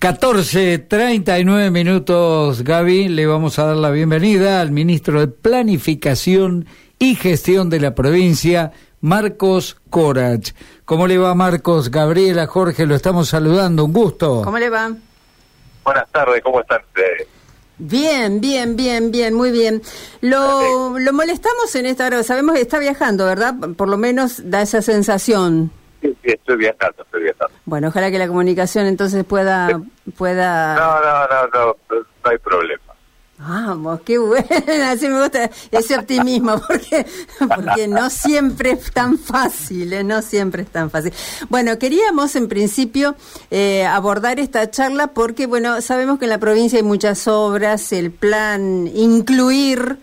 14.39 minutos, Gaby. Le vamos a dar la bienvenida al ministro de Planificación y Gestión de la provincia, Marcos Corach. ¿Cómo le va, Marcos? Gabriela, Jorge, lo estamos saludando. Un gusto. ¿Cómo le va? Buenas tardes, ¿cómo están ustedes? Bien, bien, bien, bien, muy bien. Lo, lo molestamos en esta hora, sabemos que está viajando, ¿verdad? Por lo menos da esa sensación. Sí, sí, estoy viajando. Bueno, ojalá que la comunicación entonces pueda... pueda... No, no, no, no, no hay problema. Vamos, qué bueno, así me gusta ese optimismo, porque, porque no siempre es tan fácil, ¿eh? no siempre es tan fácil. Bueno, queríamos en principio eh, abordar esta charla porque, bueno, sabemos que en la provincia hay muchas obras, el plan incluir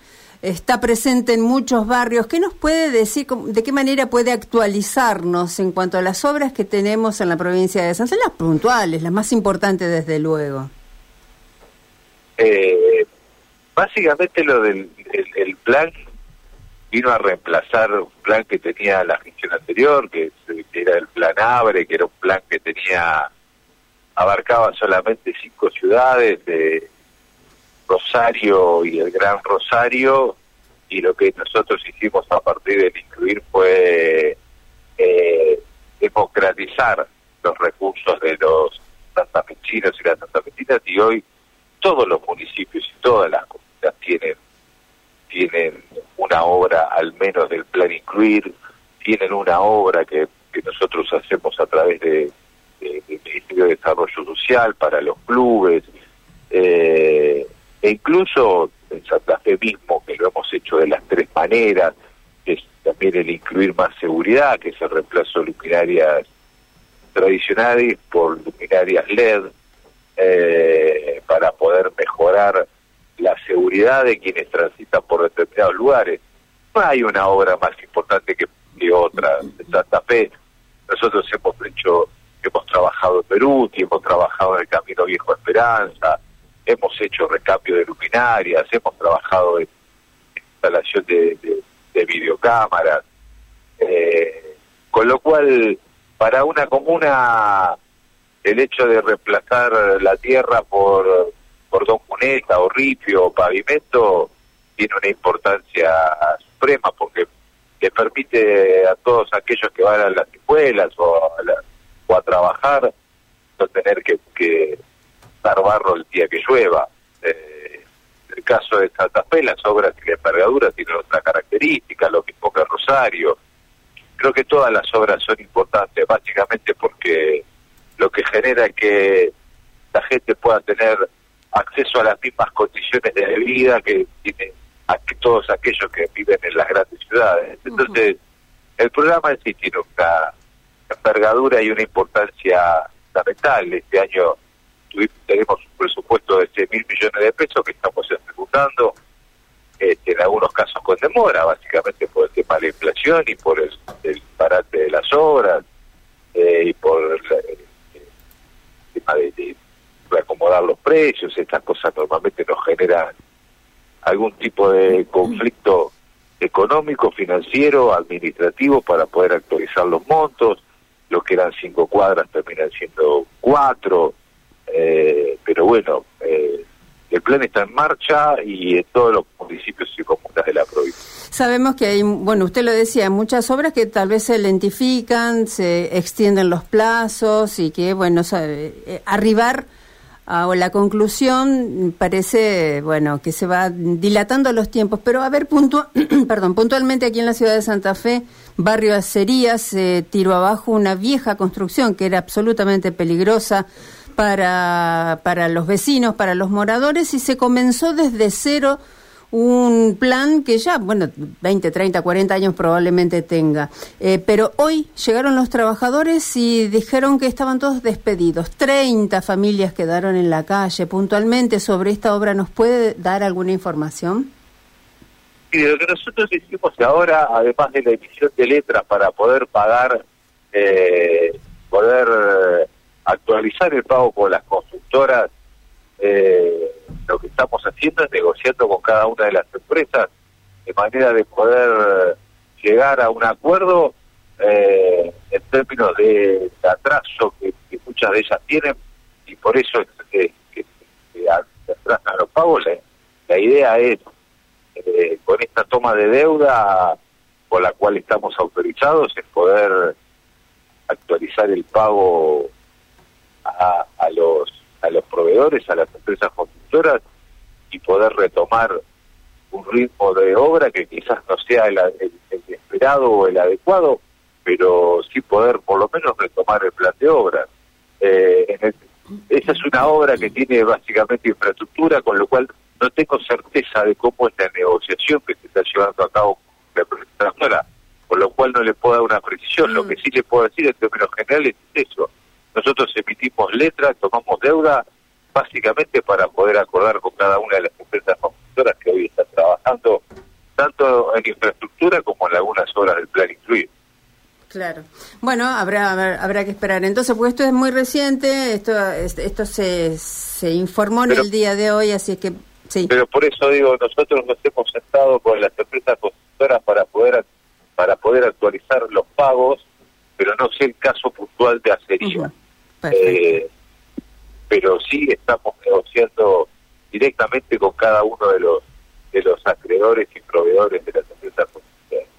está presente en muchos barrios. ¿Qué nos puede decir, de qué manera puede actualizarnos en cuanto a las obras que tenemos en la provincia de San Juan, las puntuales, las más importantes desde luego? Eh, básicamente lo del el, plan vino a reemplazar un plan que tenía la gestión anterior, que, era el plan Abre, que era un plan que tenía abarcaba solamente cinco ciudades de Rosario y el Gran Rosario, y lo que nosotros hicimos a partir del incluir fue eh, democratizar los recursos de los santafesinos y las santafesinas, y hoy todos los municipios y todas las comunidades tienen tienen una obra al menos del plan incluir, tienen una obra que, nosotros hacemos a través de, del Ministerio de Desarrollo Social para los clubes, eh, e incluso en Santa Fe mismo, que lo hemos hecho de las tres maneras, que es también el incluir más seguridad, que es el reemplazo de luminarias tradicionales por luminarias LED, eh, para poder mejorar la seguridad de quienes transitan por determinados lugares. No hay una obra más importante que, otra en Santa Fe. Nosotros hemos hecho, hemos trabajado en Perú, y hemos trabajado en el Camino Viejo Esperanza, hemos hecho recambio de luminarias, hemos trabajado en instalación de, de, videocámaras, eh, con lo cual para una comuna el hecho de reemplazar la tierra por cordón cuneta o ripio o pavimento tiene una importancia suprema porque le permite a todos aquellos que van a las escuelas o a, o a trabajar no tener que, que dar barro el día que llueva. Eh, en el caso de Santa Fe, las obras y la envergadura tienen otra característica, lo mismo que Rosario. Creo que todas las obras son importantes, básicamente porque lo que genera que la gente pueda tener acceso a las mismas condiciones de vida que tienen todos aquellos que viven en las grandes ciudades. Entonces, el programa en sí tiene una envergadura y una importancia fundamental. Este año tenemos un presupuesto de 6 mil millones de pesos que estamos ejecutando, este, en algunos casos con demora, básicamente por el tema de la inflación y por el, el parate de las obras eh, y por el, tema de, reacomodar los precios, estas cosas normalmente nos generan algún tipo de conflicto económico, financiero, administrativo para poder actualizar los montos, lo que eran cinco cuadras terminan siendo cuatro, eh, pero bueno, eh, el plan está en marcha y en todos los municipios y comunas de la provincia. Sabemos que hay, bueno, usted lo decía, muchas obras que tal vez se lentifican, se extienden los plazos y que, bueno, eh, arribar a la conclusión parece, bueno, que se va dilatando los tiempos. Pero a ver, punto perdón, puntualmente aquí en la ciudad de Santa Fe, barrio Acerías, se tiró abajo una vieja construcción que era absolutamente peligrosa para, para los vecinos, para los moradores, y se comenzó desde cero un plan que ya, bueno, 20, 30, 40 años probablemente tenga. Eh, pero hoy llegaron los trabajadores y dijeron que estaban todos despedidos. 30 familias quedaron en la calle. Puntualmente sobre esta obra, ¿nos puede dar alguna información? Sí, lo que nosotros hicimos ahora, además de la emisión de letras para poder pagar, eh, poder actualizar el pago con las constructoras, eh, lo que estamos haciendo es negociando con cada una de las empresas de manera de poder llegar a un acuerdo eh, en términos de, atraso que, muchas de ellas tienen y por eso es que, que, se atrasan los pagos. La, idea es, eh, con esta toma de deuda con la cual estamos autorizados, es poder actualizar el pago a, a los a los proveedores, a las empresas constructoras y poder retomar un ritmo de obra que quizás no sea el, esperado o el adecuado, pero sí poder por lo menos retomar el plan de obra. Eh, esa es una obra que tiene básicamente infraestructura, con lo cual no tengo certeza de cómo es la negociación que se está llevando a cabo la presentadora, con lo cual no le puedo dar una precisión. Lo mm. que sí le puedo decir en términos generales es eso. Nosotros emitimos letras, tomamos deuda, básicamente para poder acordar con cada una de las empresas constructoras que hoy están trabajando, tanto en infraestructura como en algunas obras del plan incluido. Claro. Bueno, habrá, habrá que esperar. Entonces, pues esto es muy reciente, esto esto se, se informó en el día de hoy, así que sí. Pero por eso digo, nosotros nos hemos sentado con las empresas constructoras para poder para poder actualizar los pagos, pero no sé el caso puntual de Acería. Eh, pero sí estamos negociando directamente con cada uno de los de los acreedores y proveedores de las empresas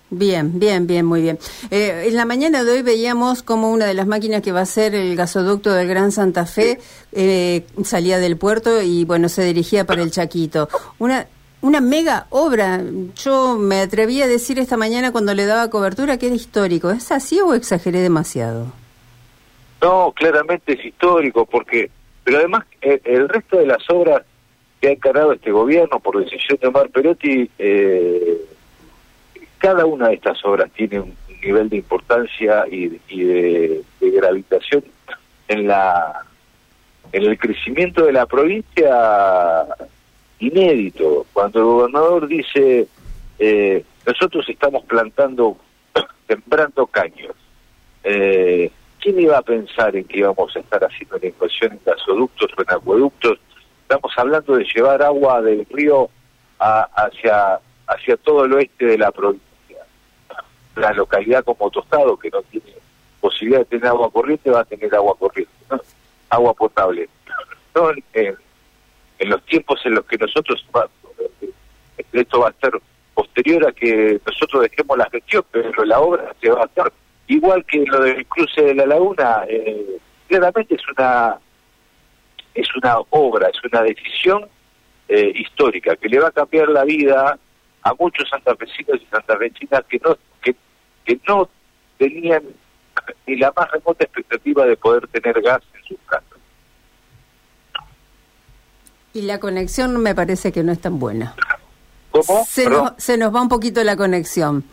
Bien, bien, bien, muy bien. Eh, en la mañana de hoy veíamos como una de las máquinas que va a ser el gasoducto del Gran Santa Fe eh, salía del puerto y bueno, se dirigía para el Chaquito. Una, una mega obra. Yo me atreví a decir esta mañana cuando le daba cobertura que era histórico. ¿Es así o exageré demasiado? No, claramente es histórico, porque, pero además el, resto de las obras que ha encargado este gobierno por decisión de Omar Perotti, eh, cada una de estas obras tiene un nivel de importancia y, de, gravitación en la en el crecimiento de la provincia inédito. Cuando el gobernador dice eh, nosotros estamos plantando, sembrando caños, eh, ¿quién iba a pensar en que íbamos a estar haciendo una inversión en gasoductos o en acueductos? Estamos hablando de llevar agua del río hacia, hacia todo el oeste de la provincia. La localidad como Tostado, que no tiene posibilidad de tener agua corriente, va a tener agua corriente, agua potable. No en, los tiempos en los que nosotros, esto va a ser posterior a que nosotros dejemos la gestión, pero la obra se va a hacer igual que lo del cruce de la laguna, eh, claramente es una es una obra, es una decisión eh, histórica que le va a cambiar la vida a muchos santafesinos y santafesinas que no que, que no tenían ni la más remota expectativa de poder tener gas en sus casas. Y la conexión me parece que no es tan buena. ¿Cómo? Se, nos, se nos va un poquito la conexión.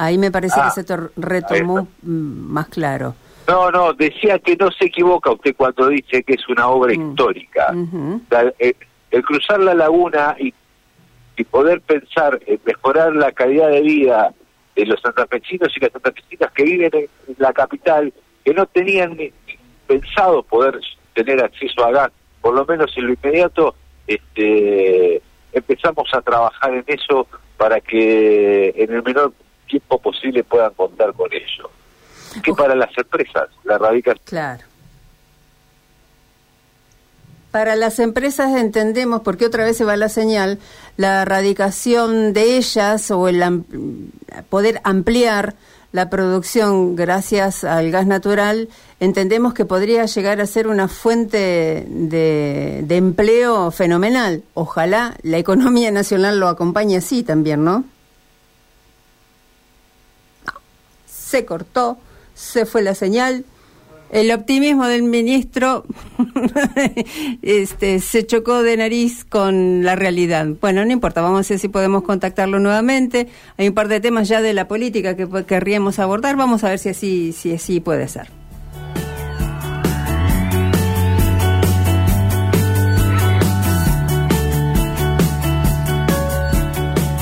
Ahí me parece que ah, se retomó más claro. No, no, decía que no se equivoca usted cuando dice que es una obra mm. histórica. Eh, el, cruzar la laguna y, y poder pensar en mejorar la calidad de vida de los santafesinos y las santafesinas que viven en la capital, que no tenían ni pensado poder tener acceso a gas, por lo menos en lo inmediato, este, empezamos a trabajar en eso para que en el menor tiempo posible puedan contar con ello. Que para las empresas la radica. Claro. Para las empresas entendemos, porque otra vez se va la señal, la radicación de ellas o el poder ampliar la producción gracias al gas natural, entendemos que podría llegar a ser una fuente de, de empleo fenomenal. Ojalá la economía nacional lo acompañe así también, ¿no? Se cortó, se fue la señal. El optimismo del ministro este, se chocó de nariz con la realidad. Bueno, no importa, vamos a ver si podemos contactarlo nuevamente. Hay un par de temas ya de la política que querríamos abordar. Vamos a ver si así, si así puede ser.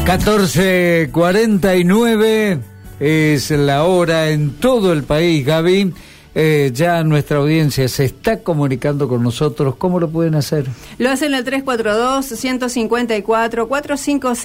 Catorce cuarenta y nueve es la hora en todo el país, Gaby. Eh, ya nuestra audiencia se está comunicando con nosotros. ¿Cómo lo pueden hacer? Lo hacen el 342-154-456.